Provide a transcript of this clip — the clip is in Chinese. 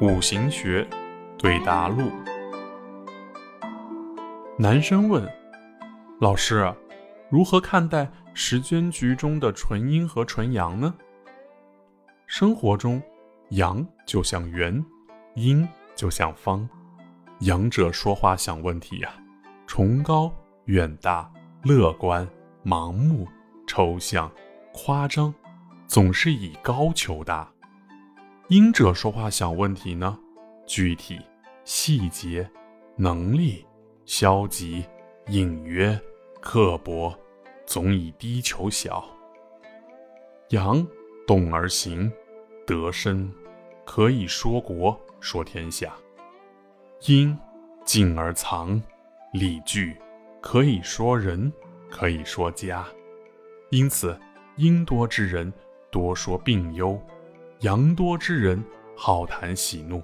五行学对答录。男生问：“老师，如何看待时间局中的纯阴和纯阳呢？”生活中，阳就像圆，阴就像方。阳者说话想问题呀，崇高远大、乐观、盲目、抽象、夸张，总是以高求大。阴者说话想问题呢，具体、细节、能力、消极、隐约、刻薄，总以低求小。阳动而行，得身，可以说国说天下。阴静而藏，理具，可以说人，可以说家。因此，阴多之人多说病忧，阳多之人好谈喜怒。